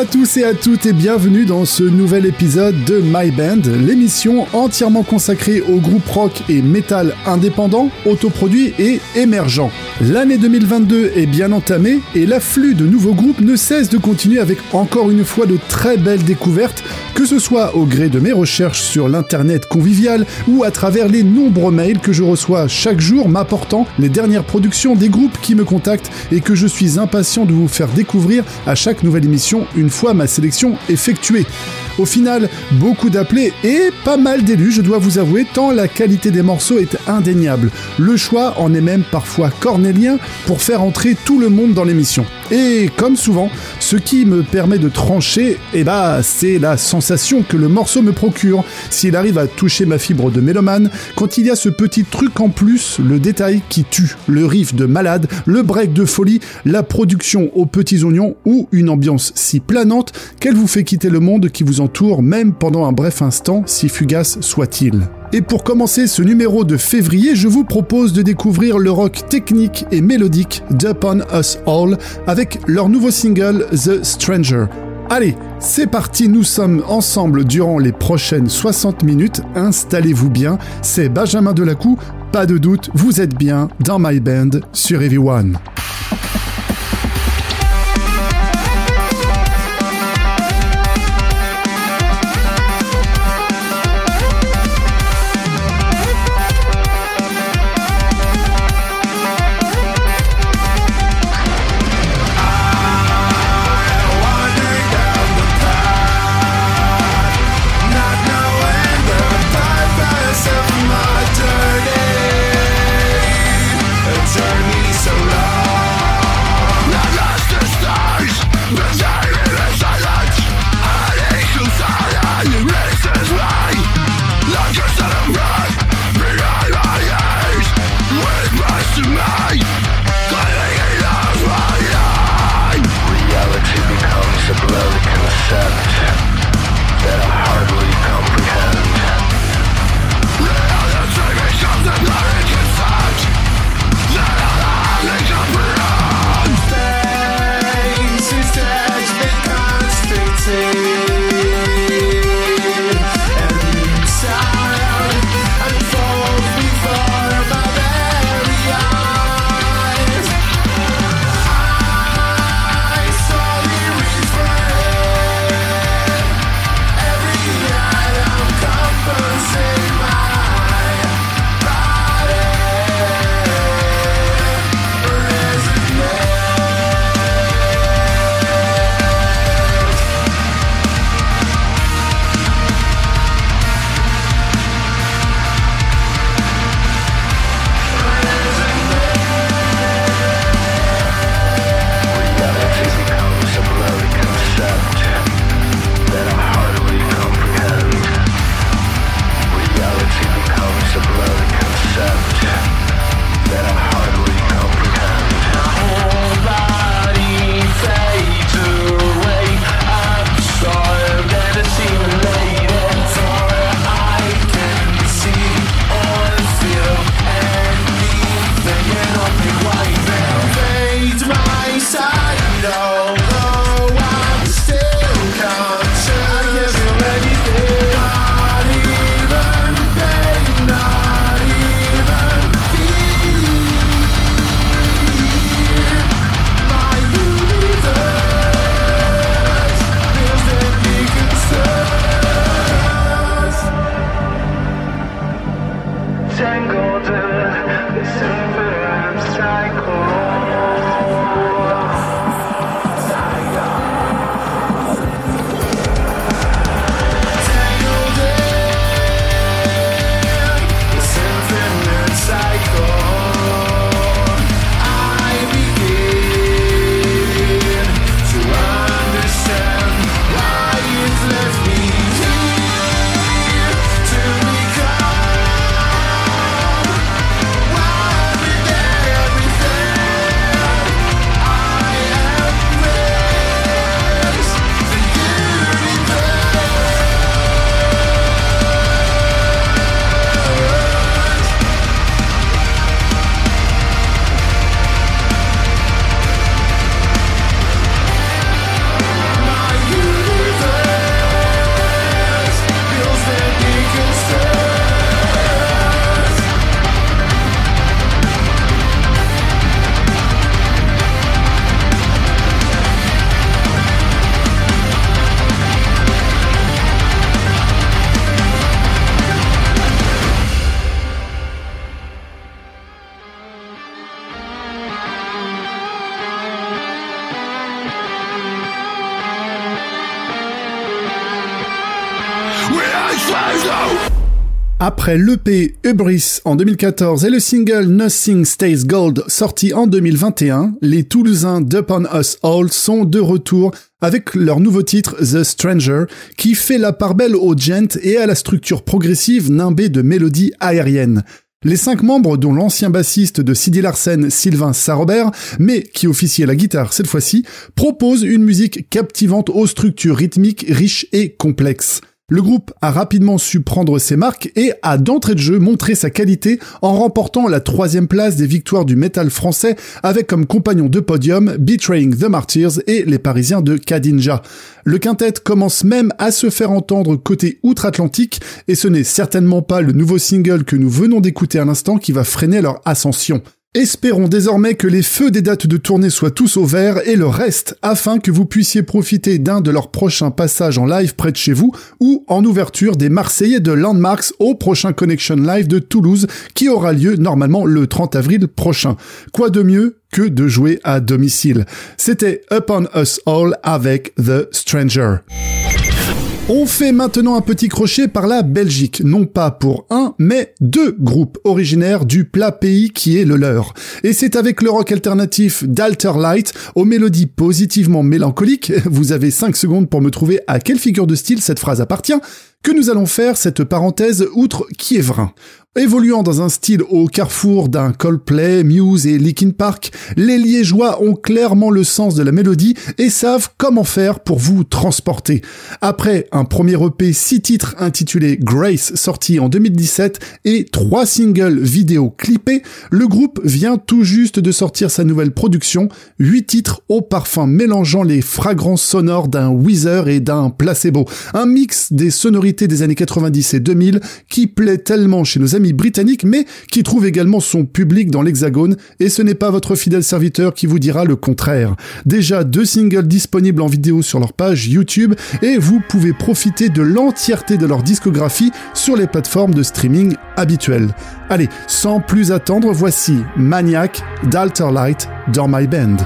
à tous et à toutes et bienvenue dans ce nouvel épisode de My Band, l'émission entièrement consacrée au groupe rock et métal indépendant, autoproduit et émergent. L'année 2022 est bien entamée et l'afflux de nouveaux groupes ne cesse de continuer avec encore une fois de très belles découvertes, que ce soit au gré de mes recherches sur l'internet convivial ou à travers les nombreux mails que je reçois chaque jour m'apportant les dernières productions des groupes qui me contactent et que je suis impatient de vous faire découvrir à chaque nouvelle émission une fois ma sélection effectuée. Au final, beaucoup d'appelés et pas mal d'élus, je dois vous avouer, tant la qualité des morceaux est indéniable. Le choix en est même parfois cornélien pour faire entrer tout le monde dans l'émission. Et comme souvent, ce qui me permet de trancher, eh bah, c'est la sensation que le morceau me procure. S'il arrive à toucher ma fibre de mélomane, quand il y a ce petit truc en plus, le détail qui tue, le riff de malade, le break de folie, la production aux petits oignons ou une ambiance si planante qu'elle vous fait quitter le monde qui vous entoure même pendant un bref instant, si fugace soit-il. Et pour commencer ce numéro de février, je vous propose de découvrir le rock technique et mélodique d'Upon Us All avec leur nouveau single The Stranger. Allez, c'est parti, nous sommes ensemble durant les prochaines 60 minutes, installez-vous bien, c'est Benjamin Delacou, pas de doute, vous êtes bien dans My Band sur Everyone. Après l'EP Hubris en 2014 et le single Nothing Stays Gold sorti en 2021, les Toulousains d'Upon Us All sont de retour avec leur nouveau titre The Stranger qui fait la part belle au gent et à la structure progressive nimbée de mélodies aériennes. Les cinq membres, dont l'ancien bassiste de Sidi Larsen, Sylvain Sarobert, mais qui officie à la guitare cette fois-ci, proposent une musique captivante aux structures rythmiques riches et complexes. Le groupe a rapidement su prendre ses marques et a d'entrée de jeu montré sa qualité en remportant la troisième place des victoires du métal français avec comme compagnon de podium Betraying the Martyrs et les Parisiens de Kadinja. Le quintet commence même à se faire entendre côté outre-Atlantique et ce n'est certainement pas le nouveau single que nous venons d'écouter à l'instant qui va freiner leur ascension. Espérons désormais que les feux des dates de tournée soient tous au vert et le reste afin que vous puissiez profiter d'un de leurs prochains passages en live près de chez vous ou en ouverture des Marseillais de Landmarks au prochain Connection Live de Toulouse qui aura lieu normalement le 30 avril prochain. Quoi de mieux que de jouer à domicile? C'était Upon Us All avec The Stranger. On fait maintenant un petit crochet par la Belgique, non pas pour un, mais deux groupes originaires du plat pays qui est le leur. Et c'est avec le rock alternatif d'Alter Light, aux mélodies positivement mélancoliques, vous avez 5 secondes pour me trouver à quelle figure de style cette phrase appartient, que nous allons faire cette parenthèse outre Kievrin. Évoluant dans un style au carrefour d'un Coldplay, Muse et Linkin Park, les Liégeois ont clairement le sens de la mélodie et savent comment faire pour vous transporter. Après un premier EP 6 titres intitulé Grace sorti en 2017 et trois singles vidéo clippés, le groupe vient tout juste de sortir sa nouvelle production, 8 titres au parfum mélangeant les fragrances sonores d'un Weezer et d'un placebo. Un mix des sonorités des années 90 et 2000 qui plaît tellement chez nos amis britannique, mais qui trouve également son public dans l'Hexagone, et ce n'est pas votre fidèle serviteur qui vous dira le contraire. Déjà deux singles disponibles en vidéo sur leur page YouTube, et vous pouvez profiter de l'entièreté de leur discographie sur les plateformes de streaming habituelles. Allez, sans plus attendre, voici Maniac d'Alter Light dans My Band.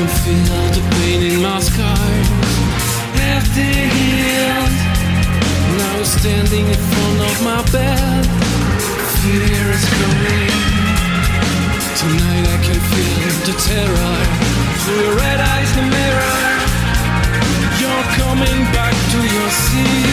can feel the pain in my scars. Half healed. Now I'm standing in front of my bed. Fear is coming. Tonight I can feel the terror. Through your red eyes, the mirror. You're coming back to your seat.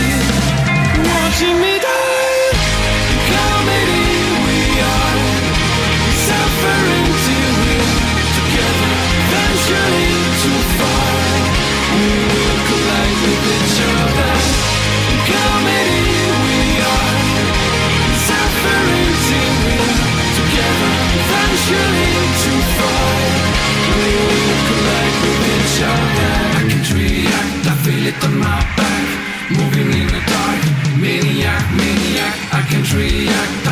feel it on my back Moving in the dark. Maniac, maniac, I can't react.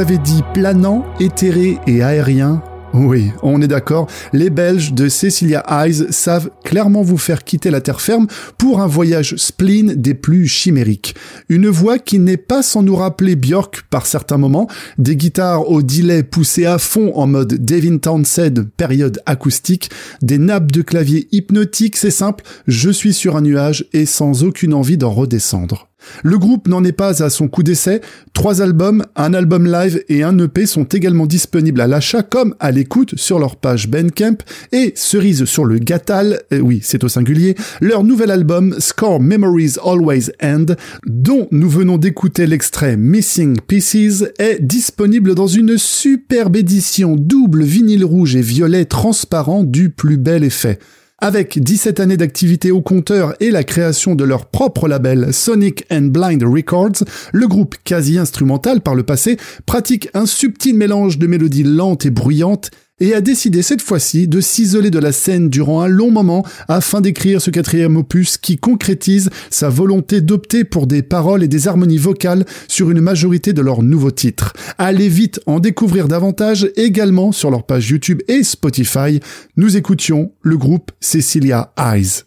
Avez dit planant, éthéré et aérien. Oui, on est d'accord, les Belges de Cecilia Eyes savent clairement vous faire quitter la terre ferme pour un voyage spleen des plus chimériques. Une voix qui n'est pas sans nous rappeler Björk par certains moments, des guitares au delay poussées à fond en mode Devin Townsend période acoustique, des nappes de clavier hypnotiques, c'est simple, je suis sur un nuage et sans aucune envie d'en redescendre. Le groupe n'en est pas à son coup d'essai. Trois albums, un album live et un EP sont également disponibles à l'achat comme à l'écoute sur leur page Bandcamp et cerise sur le gâtal, euh, oui, c'est au singulier, leur nouvel album Score Memories Always End, dont nous venons d'écouter l'extrait Missing Pieces, est disponible dans une superbe édition double vinyle rouge et violet transparent du plus bel effet. Avec 17 années d'activité au compteur et la création de leur propre label Sonic and Blind Records, le groupe quasi instrumental par le passé pratique un subtil mélange de mélodies lentes et bruyantes et a décidé cette fois-ci de s'isoler de la scène durant un long moment afin d'écrire ce quatrième opus qui concrétise sa volonté d'opter pour des paroles et des harmonies vocales sur une majorité de leurs nouveaux titres. Allez vite en découvrir davantage également sur leur page YouTube et Spotify. Nous écoutions le groupe Cecilia Eyes.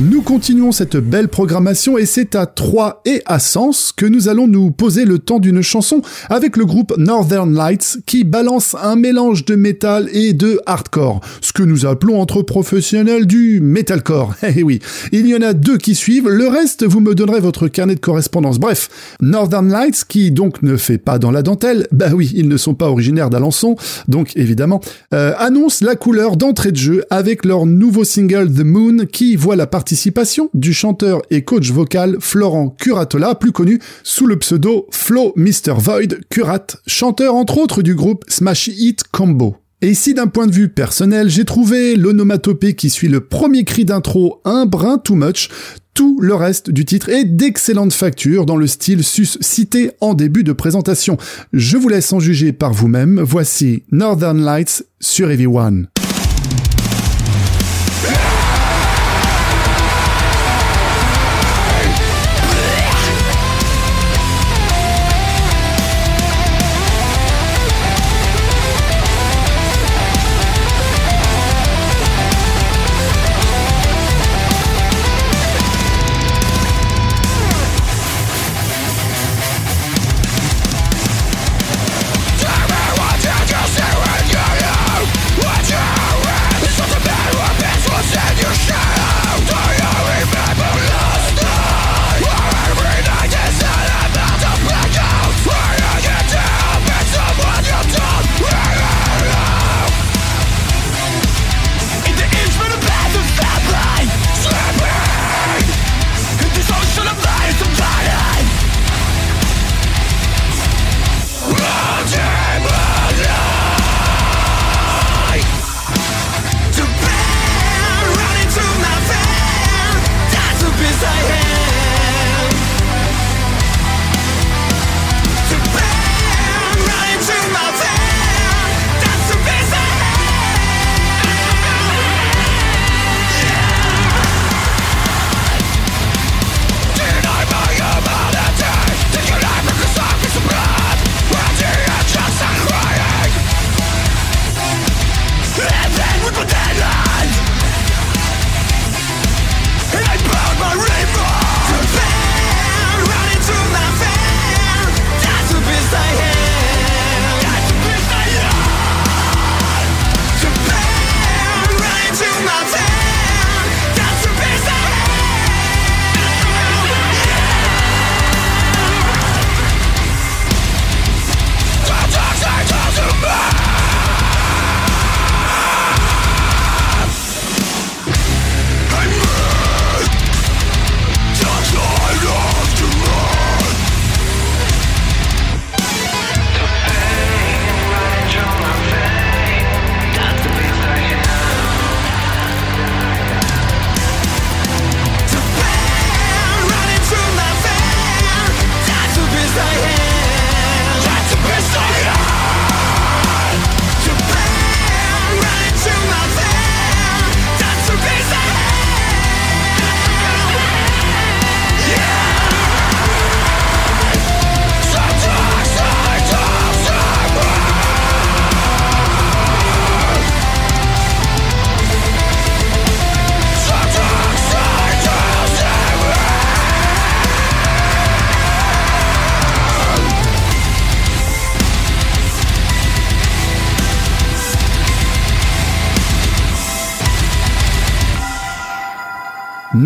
Nous continuons cette belle programmation et c'est à Troyes et à Sens que nous allons nous poser le temps d'une chanson avec le groupe Northern Lights qui balance un mélange de métal et de hardcore, ce que nous appelons entre professionnels du metalcore. Eh oui, il y en a deux qui suivent, le reste vous me donnerez votre carnet de correspondance. Bref, Northern Lights qui donc ne fait pas dans la dentelle, bah oui, ils ne sont pas originaires d'Alençon, donc évidemment, euh, annonce la couleur d'entrée de jeu avec leur nouveau single The Moon qui voit la partie participation du chanteur et coach vocal Florent Curatola, plus connu sous le pseudo Flo Mr. Void Curat, chanteur entre autres du groupe Smash Hit Combo. Et si d'un point de vue personnel, j'ai trouvé l'onomatopée qui suit le premier cri d'intro un brin too much, tout le reste du titre est d'excellente facture dans le style sus cité en début de présentation. Je vous laisse en juger par vous-même. Voici Northern Lights sur Everyone. Yeah!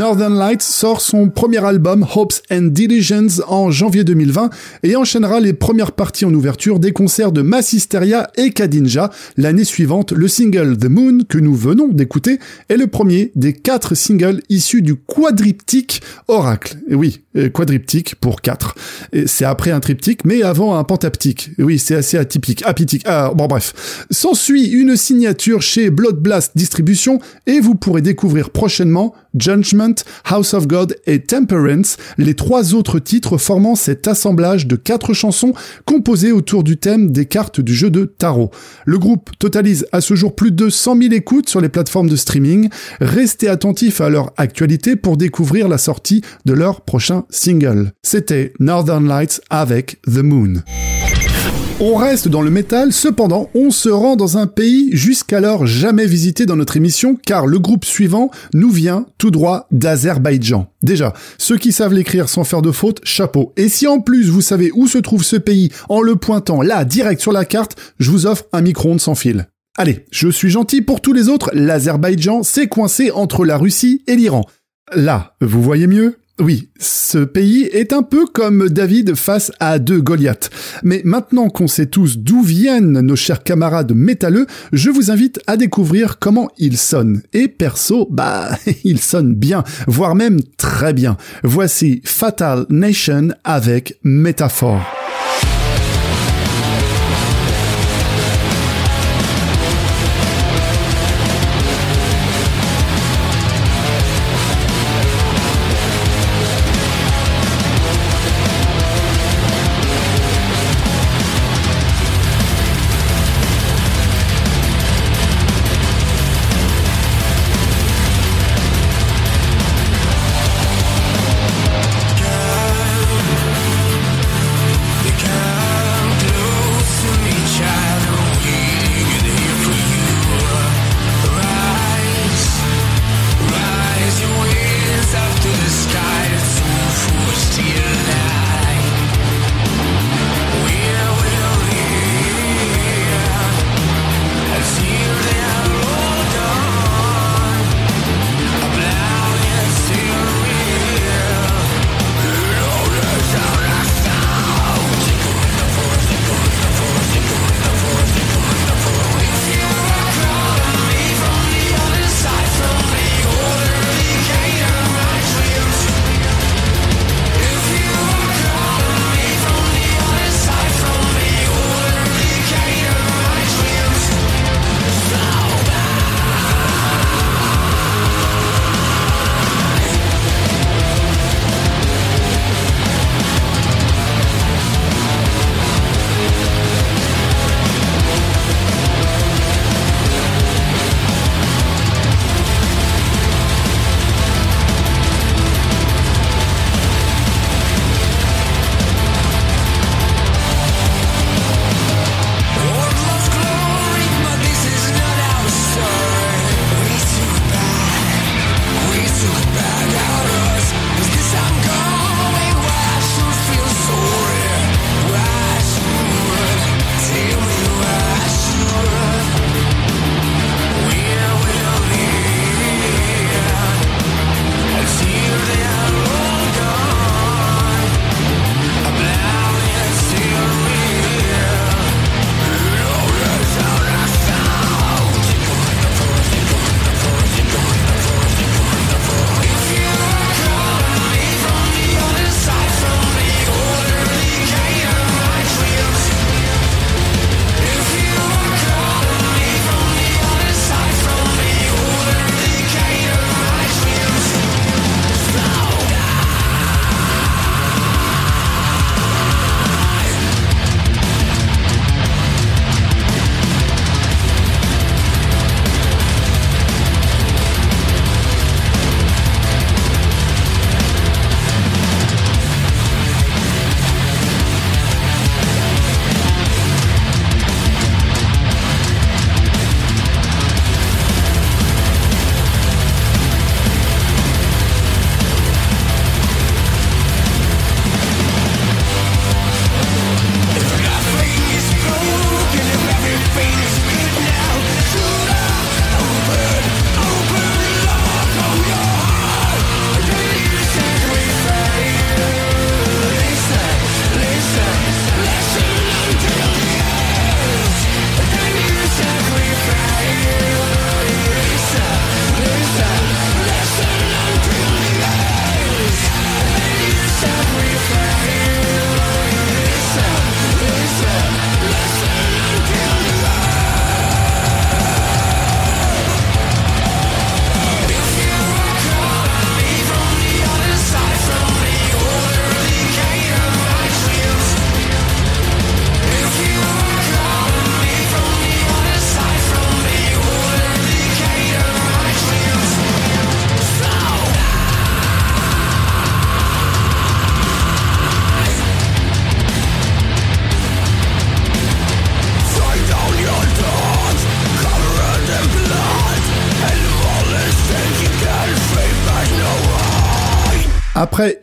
Northern Lights sort son premier album Hopes and Delusions en janvier 2020 et enchaînera les premières parties en ouverture des concerts de Massisteria et Kadinja. L'année suivante, le single The Moon que nous venons d'écouter est le premier des quatre singles issus du quadriptyque Oracle. Et oui, euh, quadriptyque pour quatre. C'est après un triptyque, mais avant un pentaptyque. oui, c'est assez atypique. Ah, bon bref. S'ensuit une signature chez Blood Blast Distribution et vous pourrez découvrir prochainement Judgment, House of God et Temperance, les trois autres titres formant cet assemblage de quatre chansons composées autour du thème des cartes du jeu de tarot. Le groupe totalise à ce jour plus de 100 000 écoutes sur les plateformes de streaming. Restez attentifs à leur actualité pour découvrir la sortie de leur prochain single. C'était Northern Lights avec The Moon. On reste dans le métal, cependant, on se rend dans un pays jusqu'alors jamais visité dans notre émission, car le groupe suivant nous vient tout droit d'Azerbaïdjan. Déjà, ceux qui savent l'écrire sans faire de faute, chapeau. Et si en plus vous savez où se trouve ce pays en le pointant là, direct sur la carte, je vous offre un micro-ondes sans fil. Allez, je suis gentil pour tous les autres, l'Azerbaïdjan s'est coincé entre la Russie et l'Iran. Là, vous voyez mieux? Oui, ce pays est un peu comme David face à deux Goliaths. Mais maintenant qu'on sait tous d'où viennent nos chers camarades métalleux, je vous invite à découvrir comment ils sonnent. Et perso, bah, ils sonnent bien, voire même très bien. Voici Fatal Nation avec Métaphore.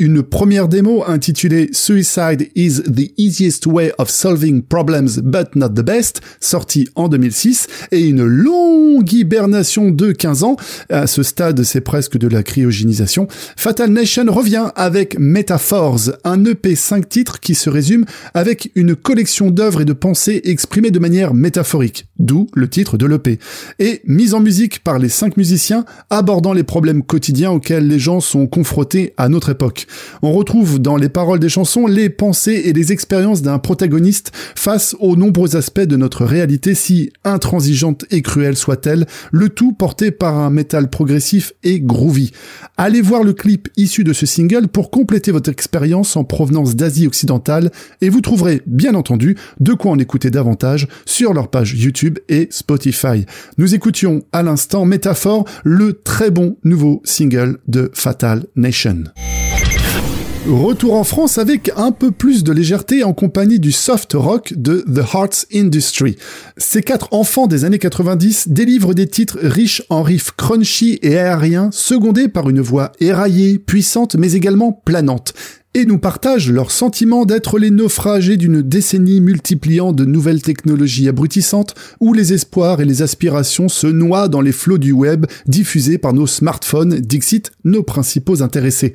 Une première démo intitulée Suicide is the easiest way of solving problems but not the best, sortie en 2006, et une longue hibernation de 15 ans, à ce stade c'est presque de la cryogénisation, Fatal Nation revient avec Metaphors, un EP 5 titres qui se résume avec une collection d'œuvres et de pensées exprimées de manière métaphorique, d'où le titre de l'EP, et mise en musique par les cinq musiciens abordant les problèmes quotidiens auxquels les gens sont confrontés à notre époque. On retrouve dans les paroles des chansons les pensées et les expériences d'un protagoniste face aux nombreux aspects de notre réalité si intransigeante et cruelle soit-elle, le tout porté par un métal progressif et groovy. Allez voir le clip issu de ce single pour compléter votre expérience en provenance d'Asie occidentale et vous trouverez bien entendu de quoi en écouter davantage sur leur page YouTube et Spotify. Nous écoutions à l'instant Métaphore, le très bon nouveau single de Fatal Nation. Retour en France avec un peu plus de légèreté en compagnie du soft rock de The Hearts Industry. Ces quatre enfants des années 90 délivrent des titres riches en riffs crunchy et aériens, secondés par une voix éraillée, puissante mais également planante et nous partagent leur sentiment d'être les naufragés d'une décennie multipliant de nouvelles technologies abrutissantes où les espoirs et les aspirations se noient dans les flots du web diffusés par nos smartphones, Dixit, nos principaux intéressés.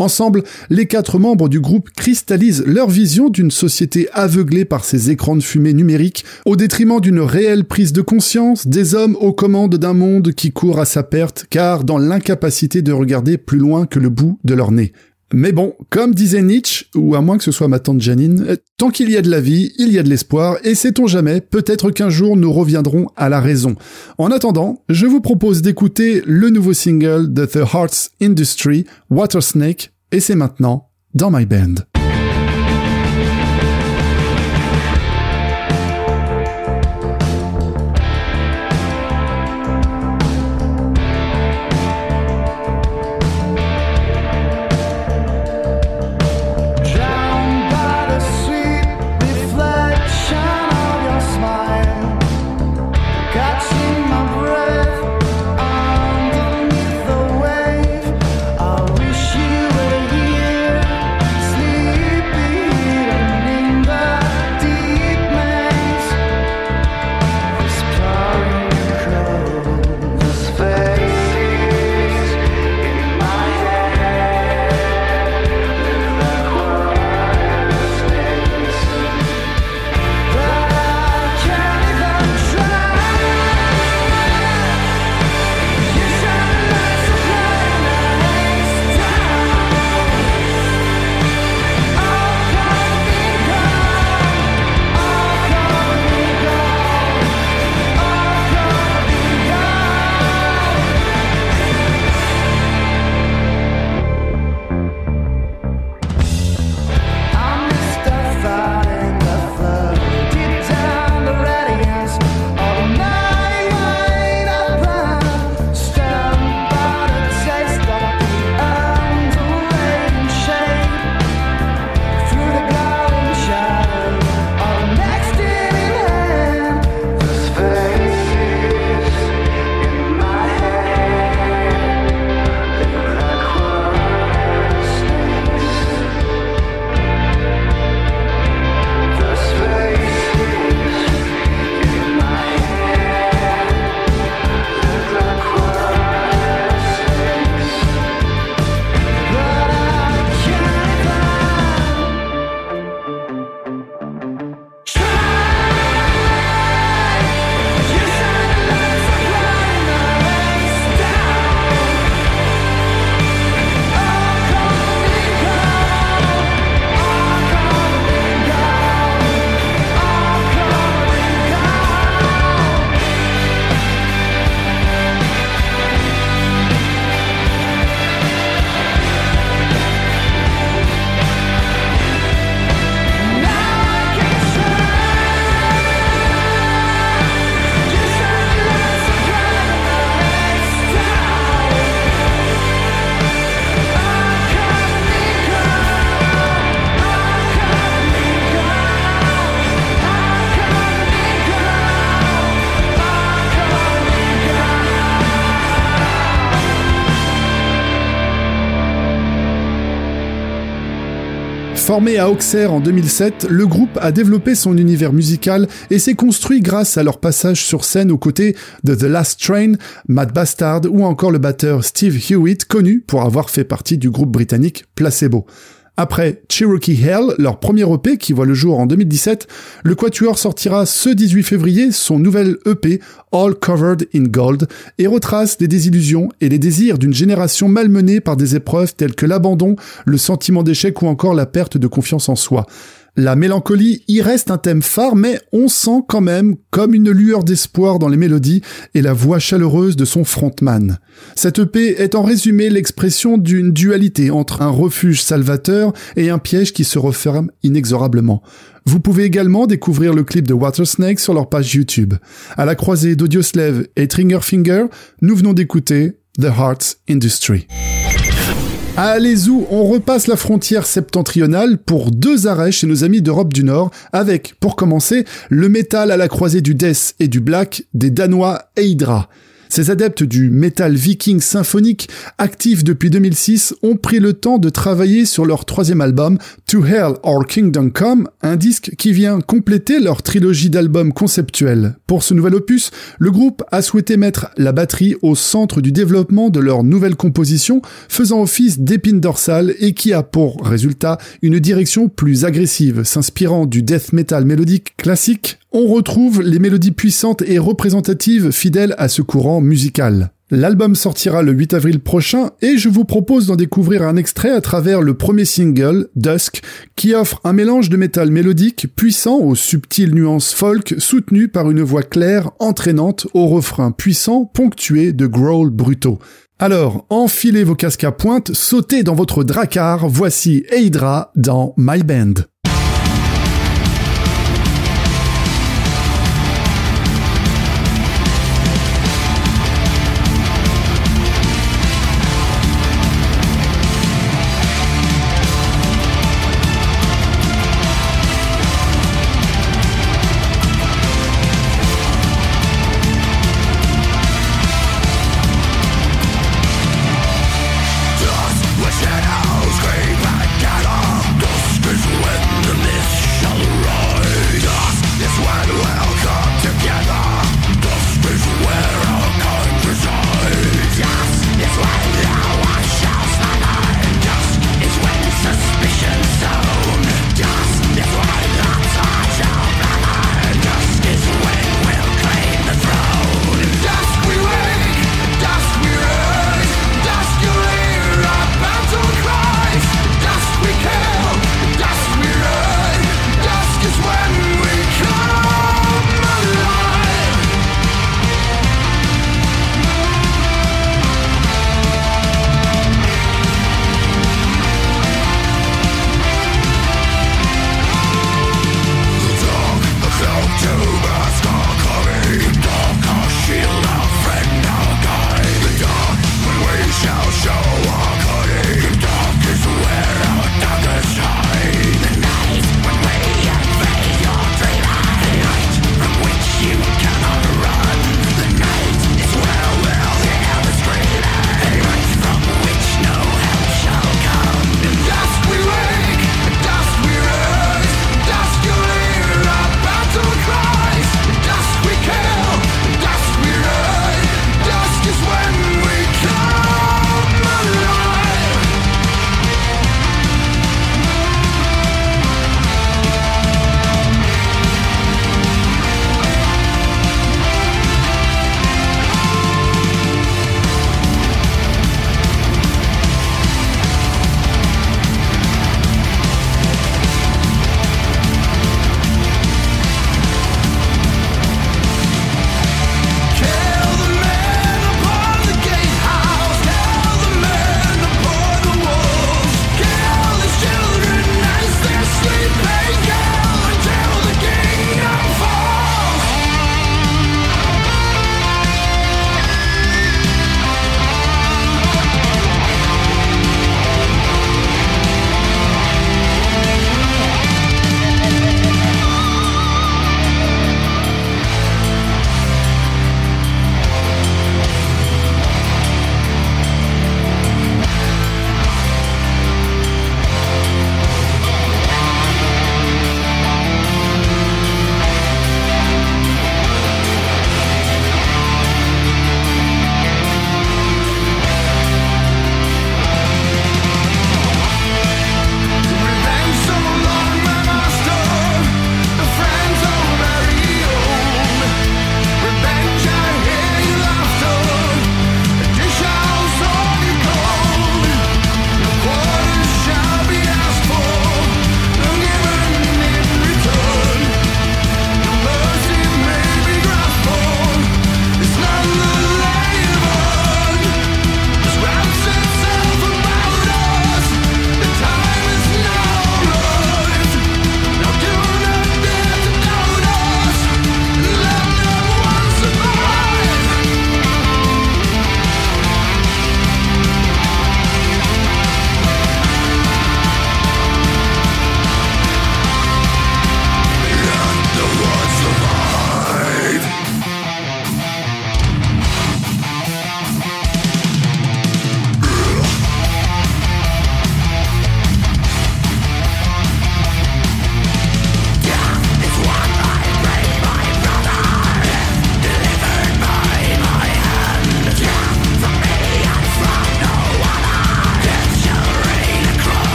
Ensemble, les quatre membres du groupe cristallisent leur vision d'une société aveuglée par ses écrans de fumée numériques au détriment d'une réelle prise de conscience des hommes aux commandes d'un monde qui court à sa perte car dans l'incapacité de regarder plus loin que le bout de leur nez. Mais bon, comme disait Nietzsche, ou à moins que ce soit ma tante Janine, euh, tant qu'il y a de la vie, il y a de l'espoir, et sait-on jamais, peut-être qu'un jour nous reviendrons à la raison. En attendant, je vous propose d'écouter le nouveau single de The Hearts Industry, Water Snake, et c'est maintenant dans My Band. Formé à Auxerre en 2007, le groupe a développé son univers musical et s'est construit grâce à leur passage sur scène aux côtés de The Last Train, Matt Bastard ou encore le batteur Steve Hewitt, connu pour avoir fait partie du groupe britannique Placebo. Après Cherokee Hell, leur premier EP qui voit le jour en 2017, le Quatuor sortira ce 18 février son nouvel EP All Covered in Gold et retrace des désillusions et les désirs d'une génération malmenée par des épreuves telles que l'abandon, le sentiment d'échec ou encore la perte de confiance en soi. La mélancolie y reste un thème phare, mais on sent quand même comme une lueur d'espoir dans les mélodies et la voix chaleureuse de son frontman. Cette EP est en résumé l'expression d'une dualité entre un refuge salvateur et un piège qui se referme inexorablement. Vous pouvez également découvrir le clip de Watersnake sur leur page YouTube. À la croisée d'Audioslave et Triggerfinger, nous venons d'écouter The Hearts Industry. Allez où on repasse la frontière septentrionale pour deux arrêts chez nos amis d'Europe du Nord, avec, pour commencer, le métal à la croisée du death et du black des Danois Eidra. Ces adeptes du metal viking symphonique, actifs depuis 2006, ont pris le temps de travailler sur leur troisième album, To Hell or Kingdom Come, un disque qui vient compléter leur trilogie d'albums conceptuels. Pour ce nouvel opus, le groupe a souhaité mettre la batterie au centre du développement de leur nouvelle composition, faisant office d'épine dorsale et qui a pour résultat une direction plus agressive, s'inspirant du death metal mélodique classique on retrouve les mélodies puissantes et représentatives fidèles à ce courant musical. L'album sortira le 8 avril prochain et je vous propose d'en découvrir un extrait à travers le premier single, Dusk, qui offre un mélange de métal mélodique puissant aux subtiles nuances folk soutenues par une voix claire, entraînante, au refrain puissant ponctué de growls brutaux. Alors, enfilez vos casques à pointe, sautez dans votre dracar, voici Eidra dans My Band.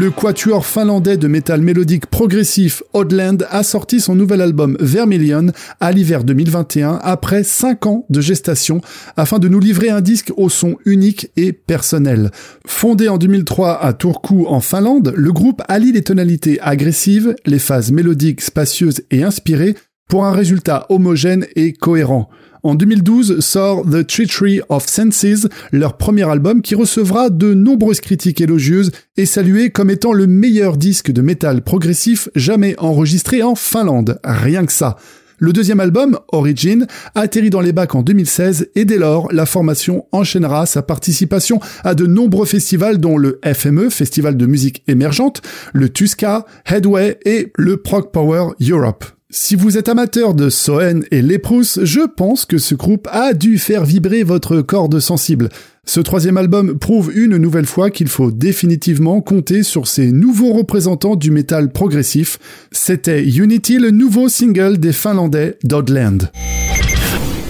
Le quatuor finlandais de métal mélodique progressif Oddland a sorti son nouvel album Vermilion à l'hiver 2021 après 5 ans de gestation afin de nous livrer un disque au son unique et personnel. Fondé en 2003 à Turku en Finlande, le groupe allie les tonalités agressives, les phases mélodiques spacieuses et inspirées pour un résultat homogène et cohérent. En 2012 sort The Treachery of Senses, leur premier album qui recevra de nombreuses critiques élogieuses et salué comme étant le meilleur disque de métal progressif jamais enregistré en Finlande. Rien que ça. Le deuxième album, Origin, atterrit dans les bacs en 2016 et dès lors, la formation enchaînera sa participation à de nombreux festivals dont le FME, Festival de musique émergente, le Tuska, Headway et le Prog Power Europe. Si vous êtes amateur de Soen et Leprous, je pense que ce groupe a dû faire vibrer votre corde sensible. Ce troisième album prouve une nouvelle fois qu'il faut définitivement compter sur ces nouveaux représentants du métal progressif. C'était Unity, le nouveau single des Finlandais Dodland.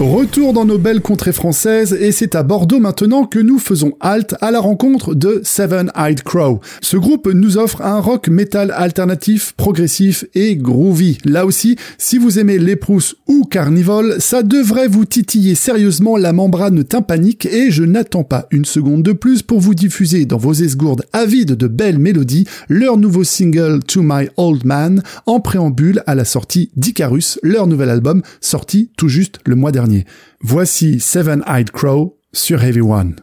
Retour dans nos belles contrées françaises et c'est à Bordeaux maintenant que nous faisons halte à la rencontre de Seven Eyed Crow. Ce groupe nous offre un rock metal alternatif, progressif et groovy. Là aussi, si vous aimez les Prousses ou Carnival, ça devrait vous titiller sérieusement la membrane tympanique et je n'attends pas une seconde de plus pour vous diffuser dans vos esgourdes avides de belles mélodies leur nouveau single To My Old Man en préambule à la sortie d'Icarus, leur nouvel album sorti tout juste le mois dernier. Voici Seven-Eyed Crow sur Heavy One.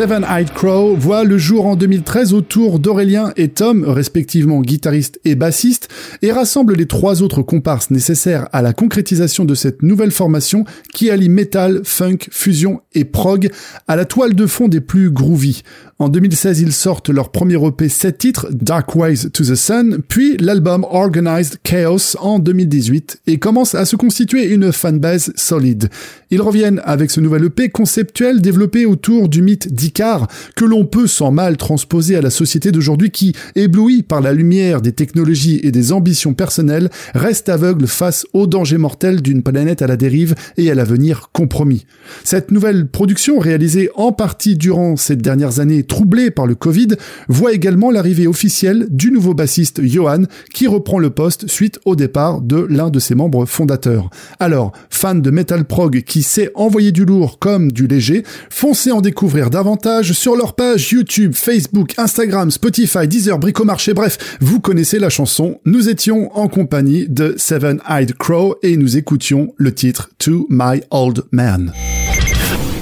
Seven-Eyed Crow voit le jour en 2013 autour d'Aurélien et Tom, respectivement guitariste et bassiste, et rassemble les trois autres comparses nécessaires à la concrétisation de cette nouvelle formation qui allie metal, funk, fusion et prog à la toile de fond des plus groovy. En 2016, ils sortent leur premier EP 7 titres, Dark Ways to the Sun, puis l'album Organized Chaos en 2018 et commencent à se constituer une fanbase solide. Ils reviennent avec ce nouvel EP conceptuel développé autour du mythe d'Icar que l'on peut sans mal transposer à la société d'aujourd'hui qui, éblouie par la lumière des technologies et des ambitions personnelles, reste aveugle face aux dangers mortels d'une planète à la dérive et à l'avenir compromis. Cette nouvelle production réalisée en partie durant ces dernières années troublé par le Covid, voit également l'arrivée officielle du nouveau bassiste Johan, qui reprend le poste suite au départ de l'un de ses membres fondateurs. Alors, fan de metal prog qui sait envoyer du lourd comme du léger, foncez en découvrir davantage sur leur page YouTube, Facebook, Instagram, Spotify, Deezer, Bricomarché, bref, vous connaissez la chanson. Nous étions en compagnie de Seven Eyed Crow et nous écoutions le titre To My Old Man.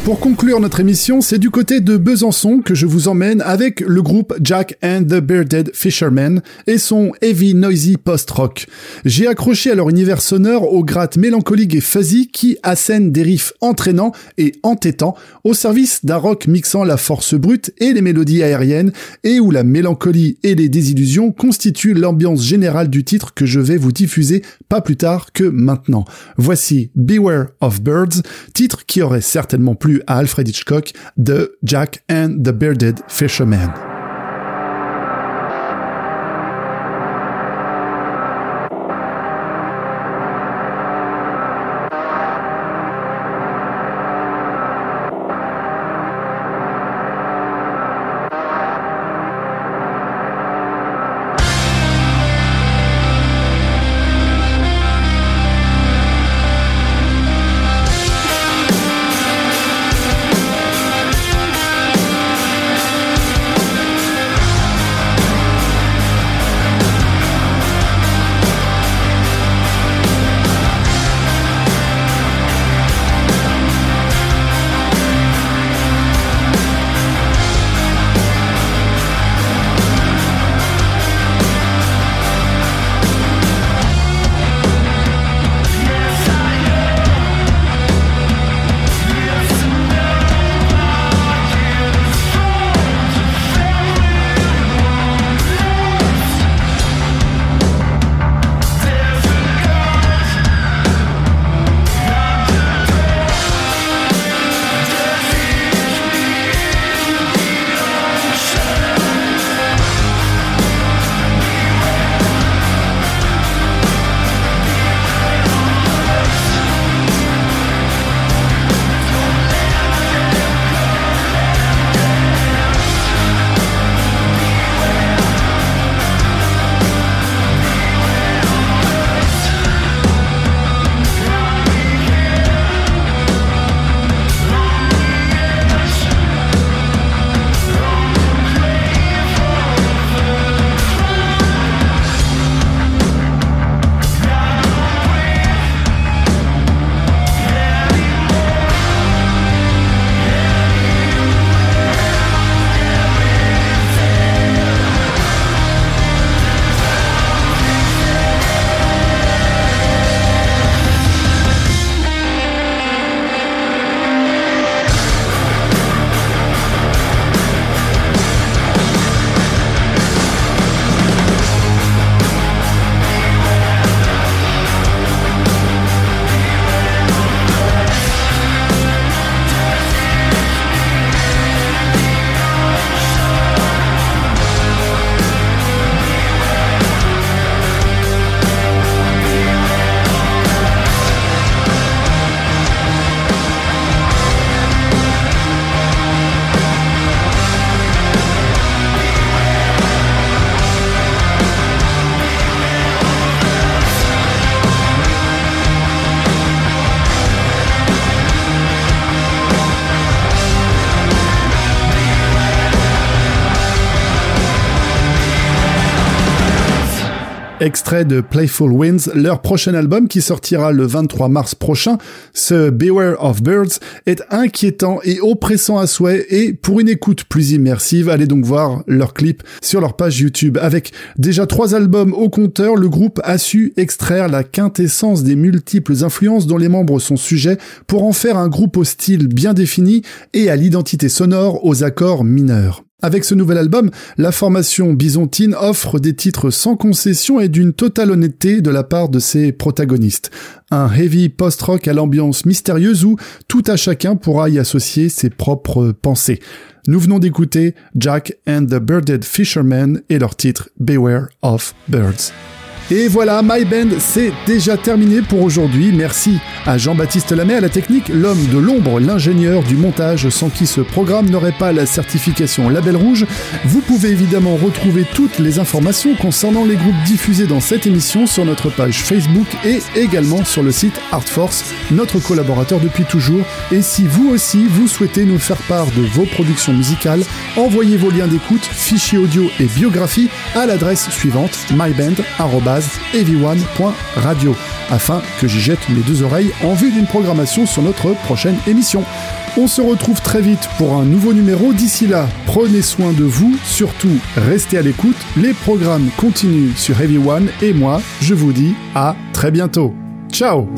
Pour conclure notre émission, c'est du côté de Besançon que je vous emmène avec le groupe Jack and the Bearded Fishermen et son heavy noisy post-rock. J'ai accroché à leur univers sonore aux grattes mélancoliques et fuzzy qui assènent des riffs entraînants et entêtants au service d'un rock mixant la force brute et les mélodies aériennes et où la mélancolie et les désillusions constituent l'ambiance générale du titre que je vais vous diffuser pas plus tard que maintenant. Voici Beware of Birds, titre qui aurait certainement plu à Alfred Hitchcock de Jack and the Bearded Fisherman. Extrait de Playful Winds, leur prochain album qui sortira le 23 mars prochain, ce Beware of Birds est inquiétant et oppressant à souhait et pour une écoute plus immersive, allez donc voir leur clip sur leur page YouTube. Avec déjà trois albums au compteur, le groupe a su extraire la quintessence des multiples influences dont les membres sont sujets pour en faire un groupe au style bien défini et à l'identité sonore aux accords mineurs. Avec ce nouvel album, la formation byzantine offre des titres sans concession et d'une totale honnêteté de la part de ses protagonistes. Un heavy post-rock à l'ambiance mystérieuse où tout à chacun pourra y associer ses propres pensées. Nous venons d'écouter Jack and the Birded Fisherman et leur titre Beware of Birds. Et voilà, My Band, c'est déjà terminé pour aujourd'hui. Merci à Jean-Baptiste Lamé à la technique, l'homme de l'ombre, l'ingénieur du montage, sans qui ce programme n'aurait pas la certification Label Rouge. Vous pouvez évidemment retrouver toutes les informations concernant les groupes diffusés dans cette émission sur notre page Facebook et également sur le site Artforce, notre collaborateur depuis toujours. Et si vous aussi, vous souhaitez nous faire part de vos productions musicales, envoyez vos liens d'écoute, fichiers audio et biographie à l'adresse suivante myband@ heavy1.radio afin que j'y jette mes deux oreilles en vue d'une programmation sur notre prochaine émission. On se retrouve très vite pour un nouveau numéro. D'ici là, prenez soin de vous, surtout restez à l'écoute. Les programmes continuent sur Heavy One et moi, je vous dis à très bientôt. Ciao